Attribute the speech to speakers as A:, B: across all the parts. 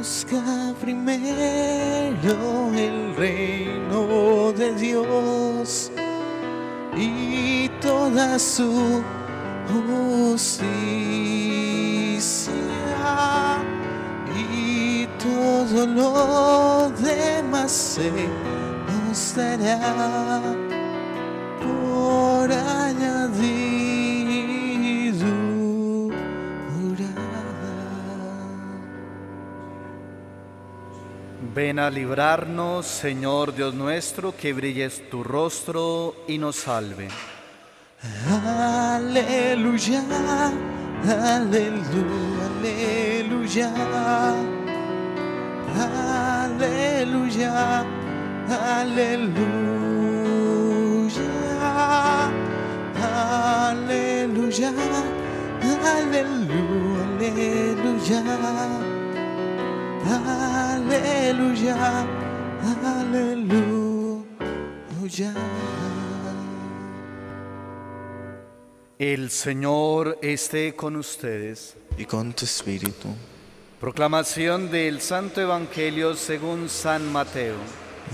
A: Busca primero el reino de Dios y toda su justicia y todo lo demás se nos
B: Ven a librarnos, Señor Dios nuestro, que brilles tu rostro y nos salve.
A: Aleluya, aleluya, aleluya. Aleluya, aleluya. Aleluya, aleluya, aleluya. Aleluya, aleluya.
B: El Señor esté con ustedes.
A: Y con tu espíritu.
B: Proclamación del Santo Evangelio según San Mateo.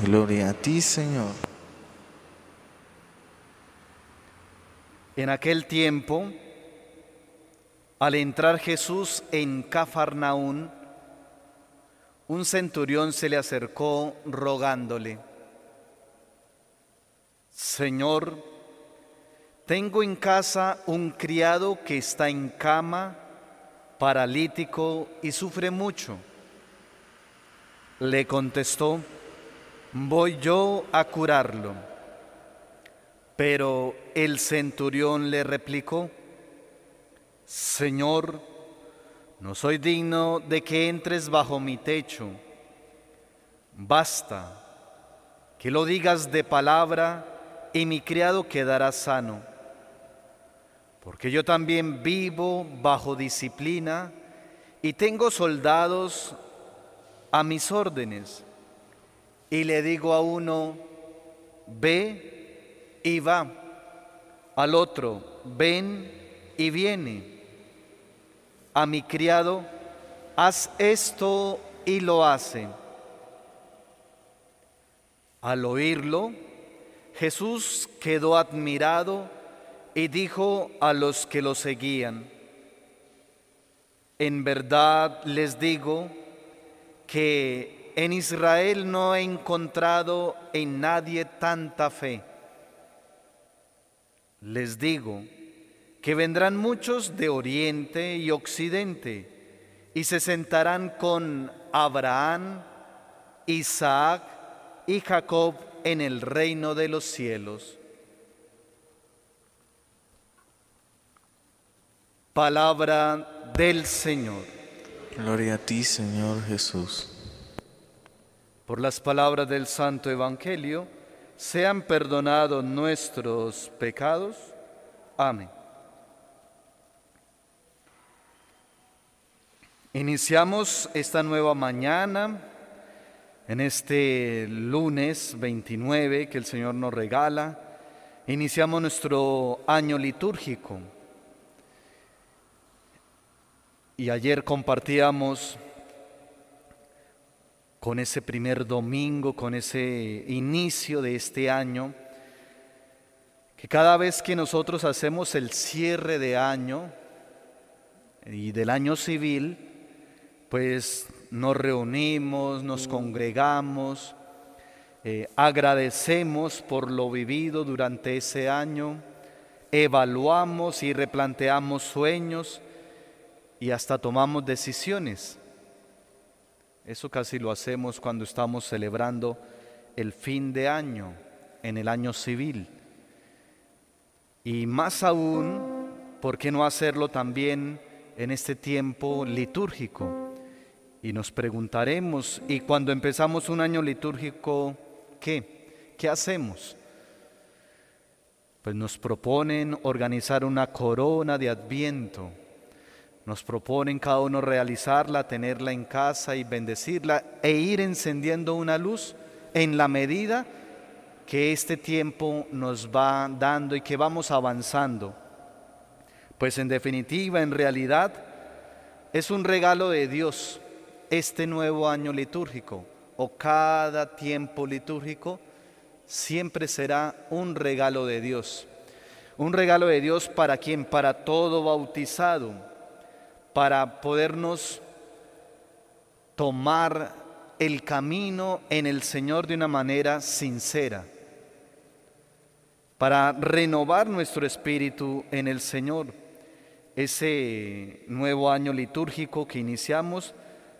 A: Gloria a ti, Señor.
B: En aquel tiempo, al entrar Jesús en Cafarnaún, un centurión se le acercó rogándole, Señor, tengo en casa un criado que está en cama, paralítico y sufre mucho. Le contestó, voy yo a curarlo. Pero el centurión le replicó, Señor, no soy digno de que entres bajo mi techo. Basta que lo digas de palabra y mi criado quedará sano. Porque yo también vivo bajo disciplina y tengo soldados a mis órdenes. Y le digo a uno, ve y va. Al otro, ven y viene a mi criado, haz esto y lo hace. Al oírlo, Jesús quedó admirado y dijo a los que lo seguían, en verdad les digo que en Israel no he encontrado en nadie tanta fe. Les digo, que vendrán muchos de oriente y occidente y se sentarán con Abraham, Isaac y Jacob en el reino de los cielos. Palabra del Señor.
A: Gloria a ti, Señor Jesús.
B: Por las palabras del Santo Evangelio, sean perdonados nuestros pecados. Amén. Iniciamos esta nueva mañana, en este lunes 29 que el Señor nos regala. Iniciamos nuestro año litúrgico. Y ayer compartíamos con ese primer domingo, con ese inicio de este año, que cada vez que nosotros hacemos el cierre de año y del año civil, pues nos reunimos, nos congregamos, eh, agradecemos por lo vivido durante ese año, evaluamos y replanteamos sueños y hasta tomamos decisiones. Eso casi lo hacemos cuando estamos celebrando el fin de año, en el año civil. Y más aún, ¿por qué no hacerlo también en este tiempo litúrgico? Y nos preguntaremos, ¿y cuando empezamos un año litúrgico, qué? ¿Qué hacemos? Pues nos proponen organizar una corona de adviento. Nos proponen cada uno realizarla, tenerla en casa y bendecirla e ir encendiendo una luz en la medida que este tiempo nos va dando y que vamos avanzando. Pues en definitiva, en realidad, es un regalo de Dios este nuevo año litúrgico o cada tiempo litúrgico siempre será un regalo de Dios. Un regalo de Dios para quien, para todo bautizado, para podernos tomar el camino en el Señor de una manera sincera, para renovar nuestro espíritu en el Señor. Ese nuevo año litúrgico que iniciamos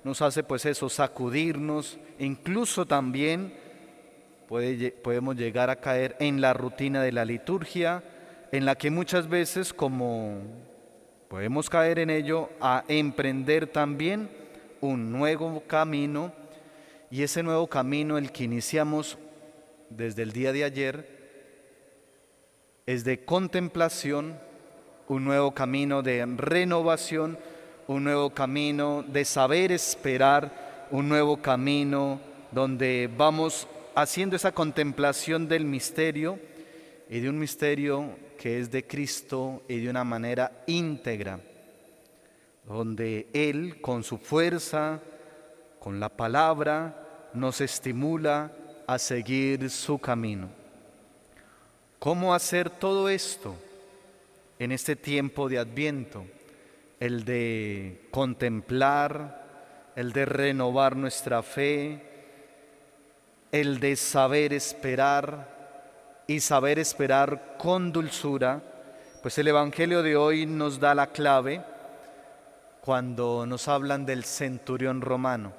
B: nos hace pues eso, sacudirnos, incluso también podemos llegar a caer en la rutina de la liturgia, en la que muchas veces como podemos caer en ello, a emprender también un nuevo camino y ese nuevo camino, el que iniciamos desde el día de ayer, es de contemplación, un nuevo camino de renovación, un nuevo camino de saber esperar, un nuevo camino donde vamos haciendo esa contemplación del misterio y de un misterio que es de Cristo y de una manera íntegra, donde Él con su fuerza, con la palabra, nos estimula a seguir su camino. ¿Cómo hacer todo esto en este tiempo de adviento? El de contemplar, el de renovar nuestra fe, el de saber esperar y saber esperar con dulzura, pues el Evangelio de hoy nos da la clave cuando nos hablan del centurión romano.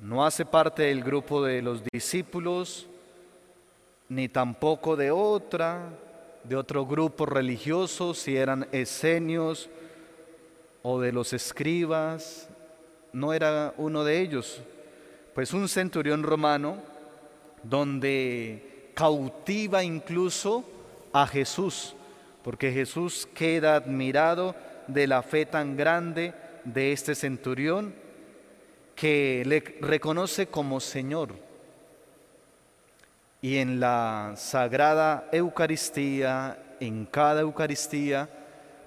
B: No hace parte del grupo de los discípulos, ni tampoco de otra, de otro grupo religioso, si eran esenios o de los escribas, no era uno de ellos, pues un centurión romano donde cautiva incluso a Jesús, porque Jesús queda admirado de la fe tan grande de este centurión que le reconoce como Señor. Y en la sagrada Eucaristía, en cada Eucaristía,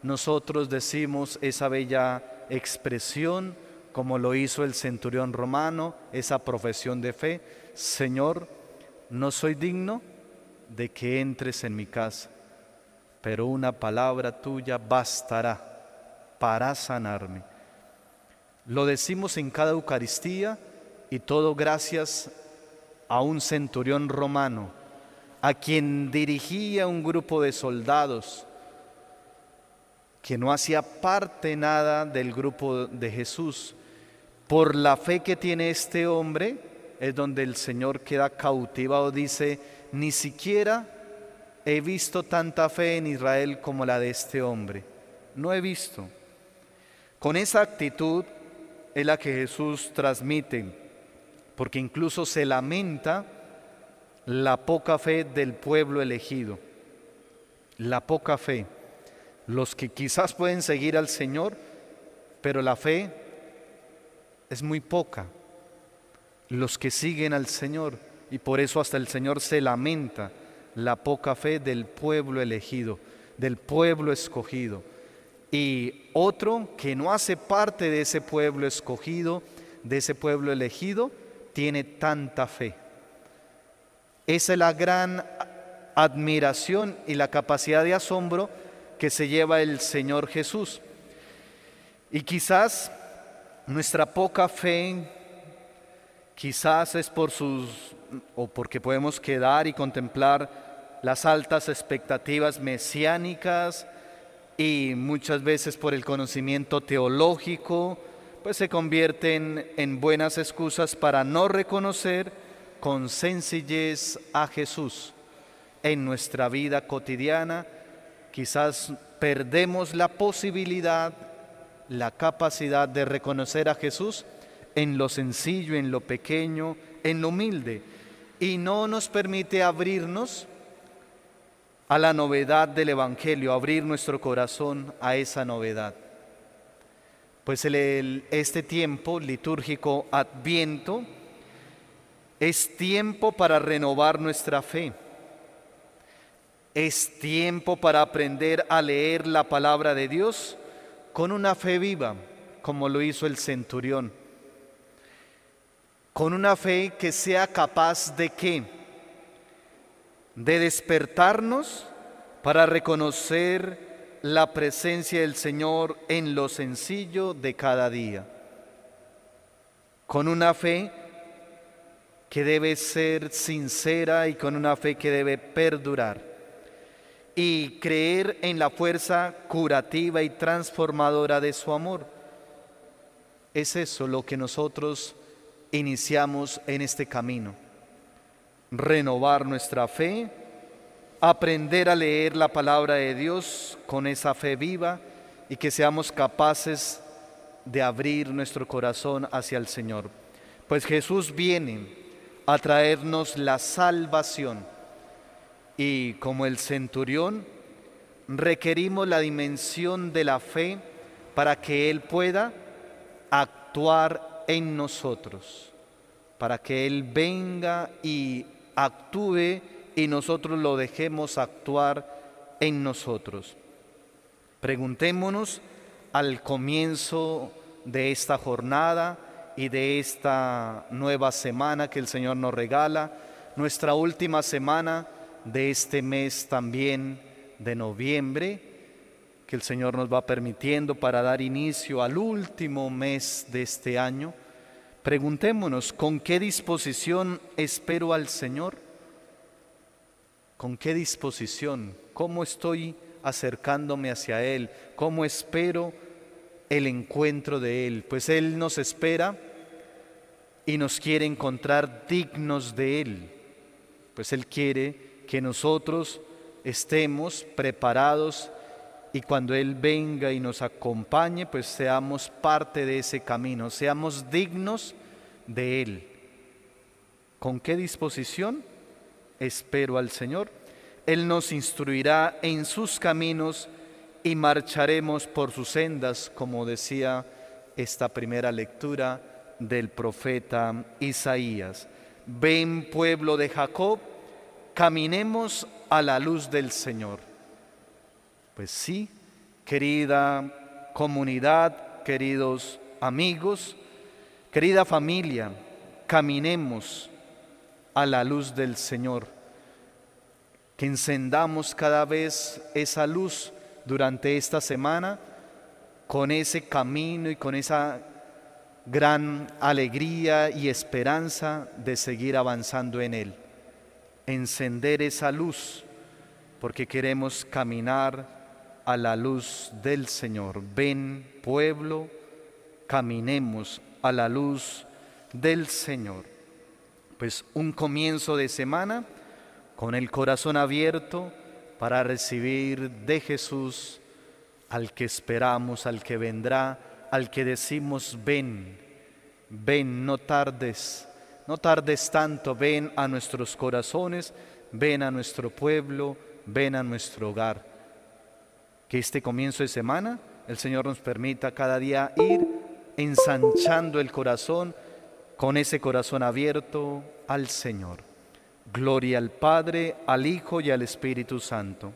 B: nosotros decimos esa bella expresión como lo hizo el centurión romano, esa profesión de fe, Señor, no soy digno de que entres en mi casa, pero una palabra tuya bastará para sanarme. Lo decimos en cada Eucaristía y todo gracias a un centurión romano, a quien dirigía un grupo de soldados, que no hacía parte nada del grupo de Jesús, por la fe que tiene este hombre es donde el Señor queda cautivado. Dice, ni siquiera he visto tanta fe en Israel como la de este hombre. No he visto. Con esa actitud es la que Jesús transmite, porque incluso se lamenta la poca fe del pueblo elegido. La poca fe. Los que quizás pueden seguir al Señor, pero la fe es muy poca los que siguen al Señor y por eso hasta el Señor se lamenta la poca fe del pueblo elegido, del pueblo escogido. Y otro que no hace parte de ese pueblo escogido, de ese pueblo elegido, tiene tanta fe. Esa es la gran admiración y la capacidad de asombro que se lleva el Señor Jesús. Y quizás nuestra poca fe quizás es por sus o porque podemos quedar y contemplar las altas expectativas mesiánicas y muchas veces por el conocimiento teológico, pues se convierten en buenas excusas para no reconocer con sencillez a Jesús en nuestra vida cotidiana. Quizás perdemos la posibilidad la capacidad de reconocer a Jesús en lo sencillo, en lo pequeño, en lo humilde, y no nos permite abrirnos a la novedad del Evangelio, abrir nuestro corazón a esa novedad. Pues este tiempo litúrgico adviento es tiempo para renovar nuestra fe. Es tiempo para aprender a leer la palabra de Dios con una fe viva, como lo hizo el centurión, con una fe que sea capaz de qué? De despertarnos para reconocer la presencia del Señor en lo sencillo de cada día. Con una fe que debe ser sincera y con una fe que debe perdurar. Y creer en la fuerza curativa y transformadora de su amor. Es eso lo que nosotros iniciamos en este camino. Renovar nuestra fe, aprender a leer la palabra de Dios con esa fe viva y que seamos capaces de abrir nuestro corazón hacia el Señor. Pues Jesús viene a traernos la salvación y como el centurión requerimos la dimensión de la fe para que Él pueda actuar en nosotros, para que Él venga y actúe y nosotros lo dejemos actuar en nosotros. Preguntémonos al comienzo de esta jornada y de esta nueva semana que el Señor nos regala, nuestra última semana de este mes también de noviembre, que el Señor nos va permitiendo para dar inicio al último mes de este año. Preguntémonos, ¿con qué disposición espero al Señor? ¿Con qué disposición? ¿Cómo estoy acercándome hacia Él? ¿Cómo espero el encuentro de Él? Pues Él nos espera y nos quiere encontrar dignos de Él. Pues Él quiere que nosotros estemos preparados y cuando Él venga y nos acompañe, pues seamos parte de ese camino, seamos dignos de Él. ¿Con qué disposición? espero al Señor. Él nos instruirá en sus caminos y marcharemos por sus sendas, como decía esta primera lectura del profeta Isaías. Ven pueblo de Jacob, caminemos a la luz del Señor. Pues sí, querida comunidad, queridos amigos, querida familia, caminemos a la luz del Señor. Que encendamos cada vez esa luz durante esta semana con ese camino y con esa gran alegría y esperanza de seguir avanzando en Él. Encender esa luz porque queremos caminar a la luz del Señor. Ven pueblo, caminemos a la luz del Señor pues un comienzo de semana con el corazón abierto para recibir de Jesús al que esperamos, al que vendrá, al que decimos ven, ven, no tardes, no tardes tanto, ven a nuestros corazones, ven a nuestro pueblo, ven a nuestro hogar. Que este comienzo de semana el Señor nos permita cada día ir ensanchando el corazón, con ese corazón abierto al Señor. Gloria al Padre, al Hijo y al Espíritu Santo